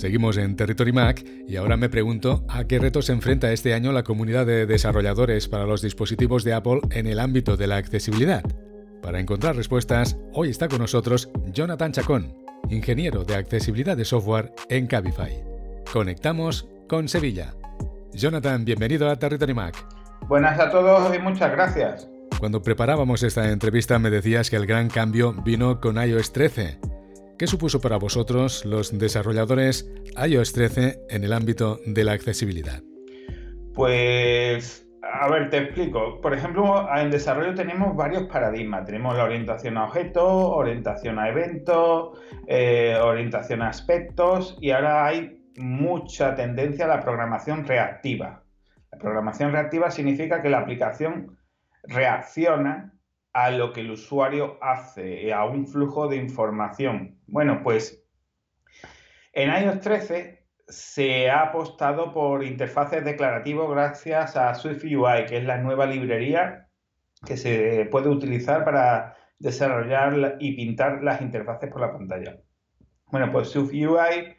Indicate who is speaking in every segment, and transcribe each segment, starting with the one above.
Speaker 1: Seguimos en Territory Mac y ahora me pregunto a qué retos se enfrenta este año la comunidad de desarrolladores para los dispositivos de Apple en el ámbito de la accesibilidad. Para encontrar respuestas, hoy está con nosotros Jonathan Chacón, ingeniero de accesibilidad de software en Cabify. Conectamos con Sevilla. Jonathan, bienvenido a Territory Mac.
Speaker 2: Buenas a todos y muchas gracias.
Speaker 1: Cuando preparábamos esta entrevista me decías que el gran cambio vino con iOS 13 ¿Qué supuso para vosotros los desarrolladores iOS 13 en el ámbito de la accesibilidad?
Speaker 2: Pues, a ver, te explico. Por ejemplo, en desarrollo tenemos varios paradigmas. Tenemos la orientación a objetos, orientación a eventos, eh, orientación a aspectos y ahora hay mucha tendencia a la programación reactiva. La programación reactiva significa que la aplicación reacciona a lo que el usuario hace, a un flujo de información. Bueno, pues en iOS 13 se ha apostado por interfaces declarativos gracias a SwiftUI, que es la nueva librería que se puede utilizar para desarrollar y pintar las interfaces por la pantalla. Bueno, pues SwiftUI,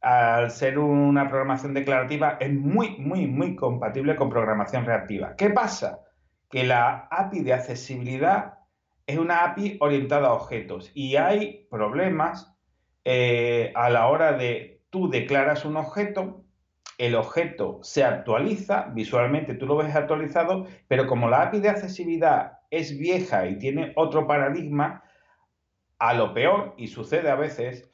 Speaker 2: al ser una programación declarativa, es muy, muy, muy compatible con programación reactiva. ¿Qué pasa? Que la API de accesibilidad es una API orientada a objetos y hay problemas eh, a la hora de tú declaras un objeto, el objeto se actualiza, visualmente tú lo ves actualizado, pero como la API de accesibilidad es vieja y tiene otro paradigma, a lo peor, y sucede a veces,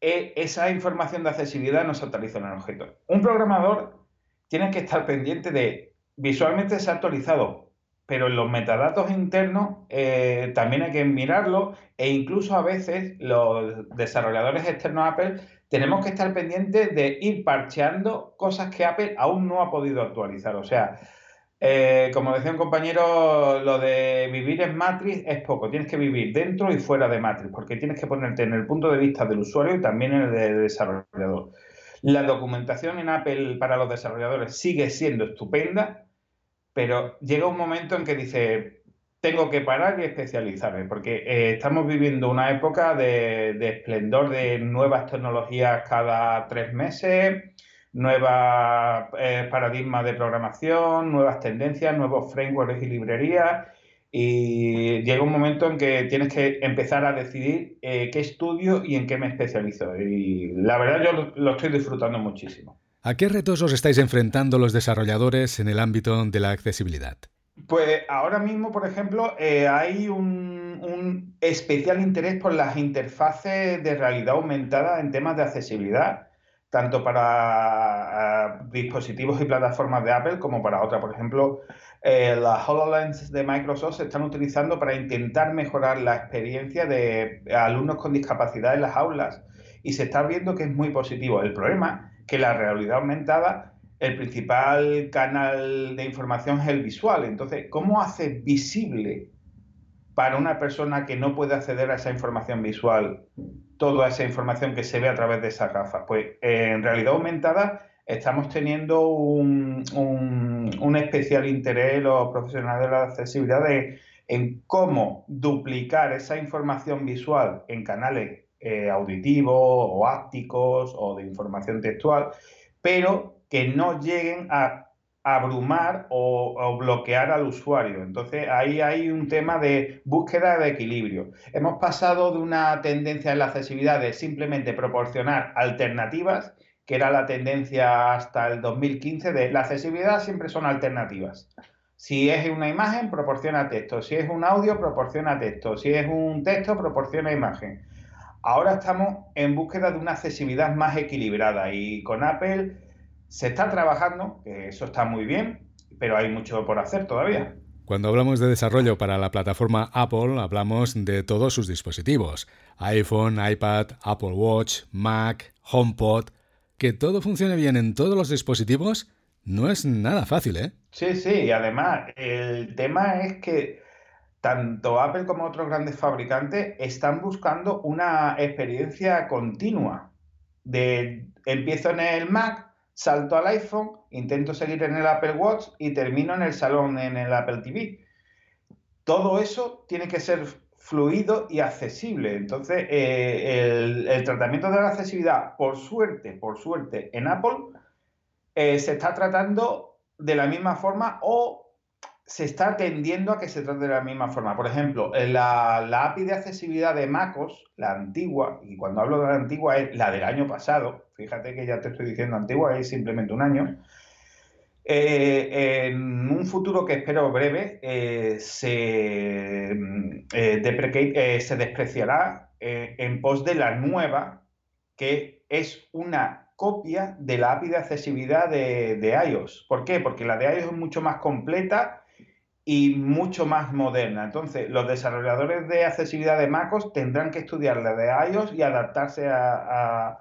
Speaker 2: e, esa información de accesibilidad no se actualiza en el objeto. Un programador tiene que estar pendiente de visualmente se ha actualizado, pero los metadatos internos eh, también hay que mirarlo e incluso a veces los desarrolladores externos a Apple tenemos que estar pendientes de ir parcheando cosas que Apple aún no ha podido actualizar. O sea, eh, como decía un compañero, lo de vivir en Matrix es poco. Tienes que vivir dentro y fuera de Matrix, porque tienes que ponerte en el punto de vista del usuario y también en el del desarrollador. La documentación en Apple para los desarrolladores sigue siendo estupenda pero llega un momento en que dice, tengo que parar y especializarme, porque eh, estamos viviendo una época de, esplendor de nuevas tecnologías cada tres meses, nuevos eh, paradigmas de programación, nuevas tendencias, nuevos frameworks y librerías. Y llega un momento en que tienes que empezar a decidir eh, qué estudio y en qué me especializo. Y la verdad yo lo estoy disfrutando muchísimo.
Speaker 1: ¿A qué retos os estáis enfrentando los desarrolladores en el ámbito de la accesibilidad?
Speaker 2: Pues ahora mismo, por ejemplo, eh, hay un, especial interés por las interfaces de realidad aumentada en temas de accesibilidad, tanto para dispositivos y plataformas de Apple como para otras. Por ejemplo, eh, las HoloLens de Microsoft se están utilizando para intentar mejorar la experiencia de alumnos con discapacidad en las aulas y se está viendo que es muy positivo. El problema que la realidad aumentada, el principal canal de información es el visual. Entonces, ¿cómo hace visible para una persona que no puede acceder a esa información visual toda esa información que se ve a través de esa gafas? Pues en realidad aumentada estamos teniendo un, especial interés los profesionales de la accesibilidad en cómo duplicar esa información visual en canales eh, auditivos o ápticos o de información textual, pero que no lleguen a abrumar o, bloquear al usuario. Entonces ahí hay un tema de búsqueda de equilibrio. Hemos pasado de una tendencia en la accesibilidad de simplemente proporcionar alternativas, que era la tendencia hasta el 2015 de la accesibilidad siempre son alternativas. Si es una imagen, proporciona texto. Si es un audio, proporciona texto. Si es un texto, proporciona imagen. Ahora estamos en búsqueda de una accesibilidad más equilibrada y con Apple se está trabajando, que eso está muy bien, pero hay mucho por hacer todavía.
Speaker 1: Cuando hablamos de desarrollo para la plataforma Apple, hablamos de todos sus dispositivos, iPhone, iPad, Apple Watch, Mac, HomePod. Que todo funcione bien en todos los dispositivos no es nada fácil, ¿eh?
Speaker 2: Sí, sí, y además el tema es que tanto Apple como otros grandes fabricantes están buscando una experiencia continua. De empiezo en el Mac, salto al iPhone, intento seguir en el Apple Watch y termino en el salón en el Apple TV. Todo eso tiene que ser fluido y accesible. Entonces, eh, el, tratamiento de la accesibilidad, por suerte, por suerte, en Apple, eh, se está tratando de la misma forma o se está tendiendo a que se trate de la misma forma. Por ejemplo, la, la API de accesibilidad de MacOS, la antigua, y cuando hablo de la antigua es la del año pasado, fíjate que ya te estoy diciendo antigua, es simplemente un año, eh, en un futuro que espero breve, eh, se, eh, se despreciará en pos de la nueva, que es una copia de la API de accesibilidad de, de, iOS. ¿Por qué? Porque la de iOS es mucho más completa y mucho más moderna. Entonces, los desarrolladores de accesibilidad de MacOS tendrán que estudiar la de iOS y adaptarse a,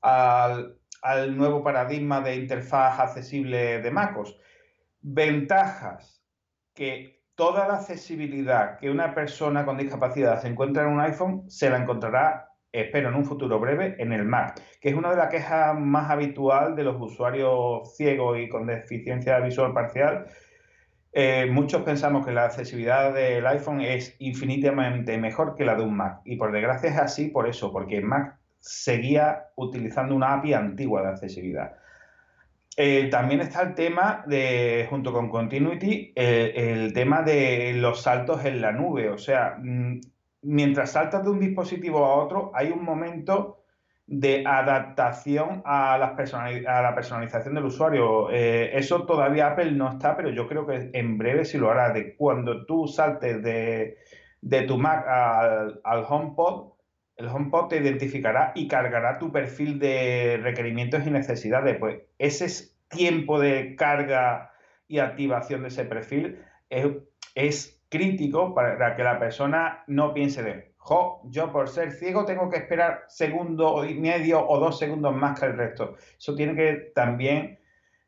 Speaker 2: al nuevo paradigma de interfaz accesible de MacOS. Ventajas, que toda la accesibilidad que una persona con discapacidad se encuentra en un iPhone, se la encontrará, espero, en un futuro breve, en el Mac, que es una de las quejas más habitual de los usuarios ciegos y con deficiencia visual parcial. Eh, muchos pensamos que la accesibilidad del iPhone es infinitamente mejor que la de un Mac. Y por desgracia es así por eso, porque Mac seguía utilizando una API antigua de accesibilidad. Eh, también está el tema de, junto con Continuity, eh, el tema de los saltos en la nube. O sea, mm, mientras saltas de un dispositivo a otro, hay un momento de adaptación a, la personalización del usuario. Eh, eso todavía Apple no está, pero yo creo que en breve sí lo hará. De cuando tú saltes de, tu Mac al, al HomePod, el HomePod te identificará y cargará tu perfil de requerimientos y necesidades. Pues ese tiempo de carga y activación de ese perfil es, crítico para que la persona no piense de, jo, yo por ser ciego tengo que esperar segundo y medio o dos segundos más que el resto. Eso tiene que también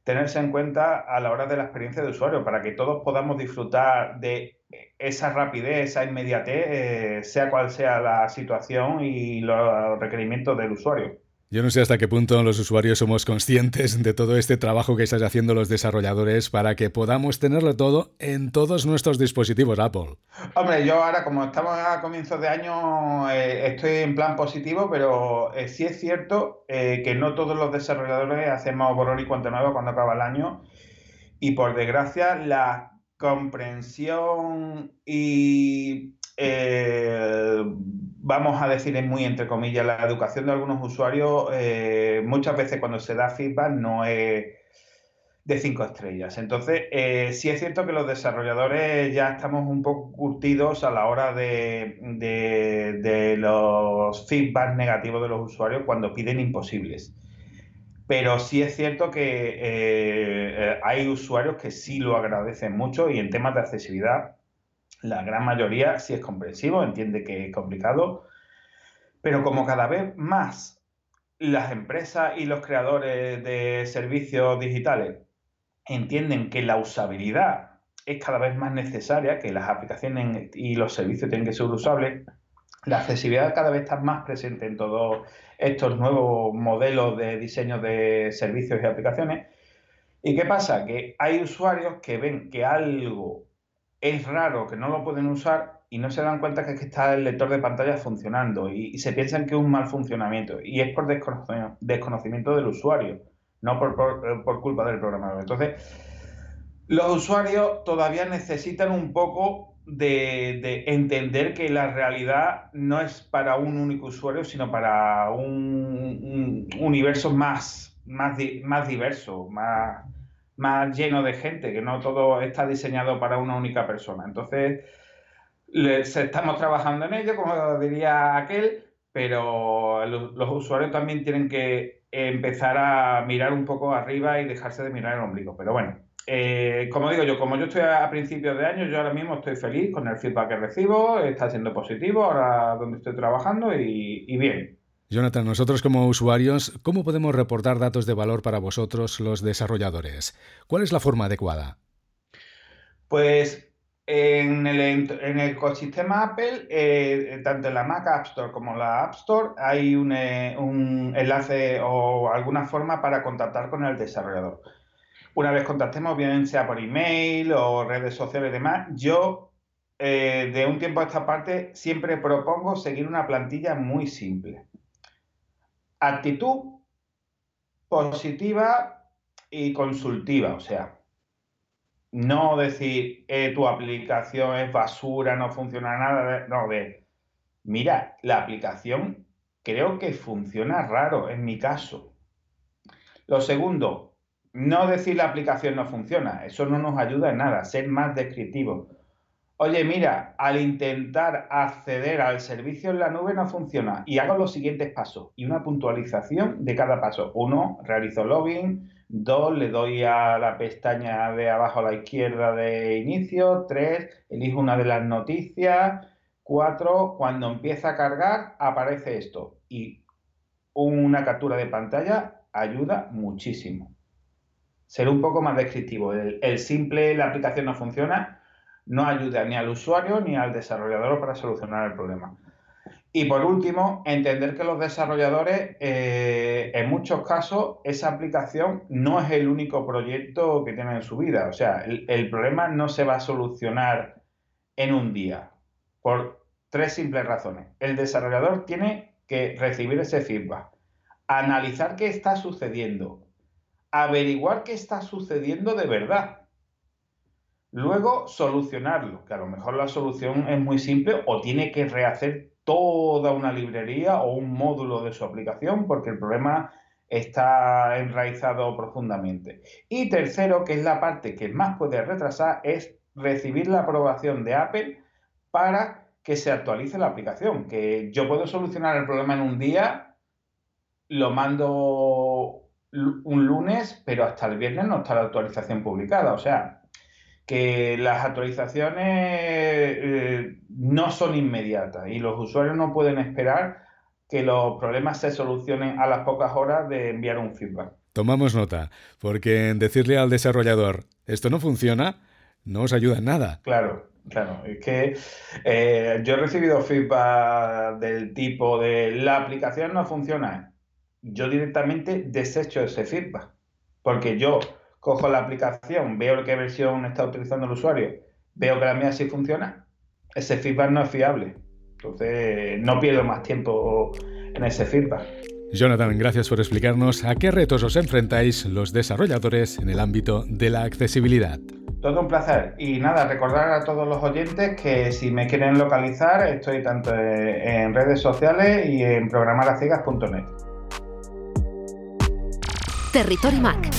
Speaker 2: tenerse en cuenta a la hora de la experiencia de usuario, para que todos podamos disfrutar de esa rapidez, esa inmediatez, eh, sea cual sea la situación y los requerimientos del usuario.
Speaker 1: Yo no sé hasta qué punto los usuarios somos conscientes de todo este trabajo que están haciendo los desarrolladores para que podamos tenerlo todo en todos nuestros dispositivos Apple.
Speaker 2: Hombre, yo ahora como estamos a comienzos de año eh, estoy en plan positivo, pero eh, sí es cierto que no todos los desarrolladores hacemos borrón y cuenta nueva cuando acaba el año y por desgracia la comprensión y, eh, vamos a decir en muy entre comillas, la educación de algunos usuarios, eh, muchas veces cuando se da feedback no es de cinco estrellas. Entonces, eh, sí es cierto que los desarrolladores ya estamos un poco curtidos a la hora de, de los feedbacks negativos de los usuarios cuando piden imposibles. Pero sí es cierto que hay usuarios que sí lo agradecen mucho y en temas de accesibilidad la gran mayoría sí es comprensivo, entiende que es complicado, pero como cada vez más las empresas y los creadores de servicios digitales entienden que la usabilidad es cada vez más necesaria, que las aplicaciones y los servicios tienen que ser usables, la accesibilidad cada vez está más presente en todos estos nuevos modelos de diseño de servicios y aplicaciones. ¿Y qué pasa? Que hay usuarios que ven que algo es raro, que no lo pueden usar y no se dan cuenta que, es que está el lector de pantalla funcionando y, se piensan que es un mal funcionamiento. Y es por desconocimiento, del usuario, no por, por culpa del programador. Entonces, los usuarios todavía necesitan un poco de, entender que la realidad no es para un único usuario, sino para un, universo más, más, más diverso, más, más lleno de gente, que no todo está diseñado para una única persona. Entonces, estamos trabajando en ello, como diría aquel, pero los usuarios también tienen que empezar a mirar un poco arriba y dejarse de mirar el ombligo. Pero bueno, eh, como digo yo, como yo estoy a principios de año, yo ahora mismo estoy feliz con el feedback que recibo, está siendo positivo ahora donde estoy trabajando y bien.
Speaker 1: Jonathan, nosotros como usuarios, ¿cómo podemos reportar datos de valor para vosotros los desarrolladores? ¿Cuál es la forma adecuada?
Speaker 2: Pues en el, ecosistema Apple, eh, tanto en la Mac App Store como la App Store, hay un, eh, un enlace o alguna forma para contactar con el desarrollador una vez contactemos, bien sea por email o redes sociales y demás, yo eh, de un tiempo a esta parte, siempre propongo seguir una plantilla muy simple. Actitud positiva y consultiva, o sea, no decir eh, tu aplicación es basura, no funciona nada, no, de, mira, la aplicación creo que funciona raro en mi caso. Lo segundo, no decir la aplicación no funciona, eso no nos ayuda en nada, ser más descriptivo. Oye, mira, al intentar acceder al servicio en la nube no funciona y hago los siguientes pasos y una puntualización de cada paso. Uno, realizo login. Dos, le doy a la pestaña de abajo a la izquierda de inicio. Tres, elijo una de las noticias. Cuatro, cuando empieza a cargar aparece esto y una captura de pantalla ayuda muchísimo. Ser un poco más descriptivo. el simple, la aplicación no funciona, no ayuda ni al usuario ni al desarrollador para solucionar el problema. Y por último, entender que los desarrolladores, eh, en muchos casos, esa aplicación no es el único proyecto que tienen en su vida. O sea, el, problema no se va a solucionar en un día, por tres simples razones. El desarrollador tiene que recibir ese feedback, analizar qué está sucediendo, averiguar qué está sucediendo de verdad Luego, solucionarlo, que a lo mejor la solución es muy simple o tiene que rehacer toda una librería o un módulo de su aplicación porque el problema está enraizado profundamente. Y tercero, que es la parte que más puede retrasar, es recibir la aprobación de Apple para que se actualice la aplicación. Que yo puedo solucionar el problema en un día, lo mando un lunes, pero hasta el viernes no está la actualización publicada. O sea, que las actualizaciones eh, no son inmediatas y los usuarios no pueden esperar que los problemas se solucionen a las pocas horas de enviar un feedback.
Speaker 1: Tomamos nota, porque decirle al desarrollador esto no funciona no os ayuda en nada.
Speaker 2: Claro, claro. Es que eh, yo he recibido feedback del tipo de la aplicación no funciona. Yo directamente desecho ese feedback, porque yo cojo la aplicación, veo qué versión está utilizando el usuario, veo que la mía sí funciona, ese feedback no es fiable. Entonces, no pierdo más tiempo en ese feedback.
Speaker 1: Jonathan, gracias por explicarnos a qué retos os enfrentáis los desarrolladores en el ámbito de la accesibilidad.
Speaker 2: Todo un placer. Y nada, recordar a todos los oyentes que si me quieren localizar, estoy tanto en redes sociales y en programaraciegas.net.
Speaker 3: Territory Mac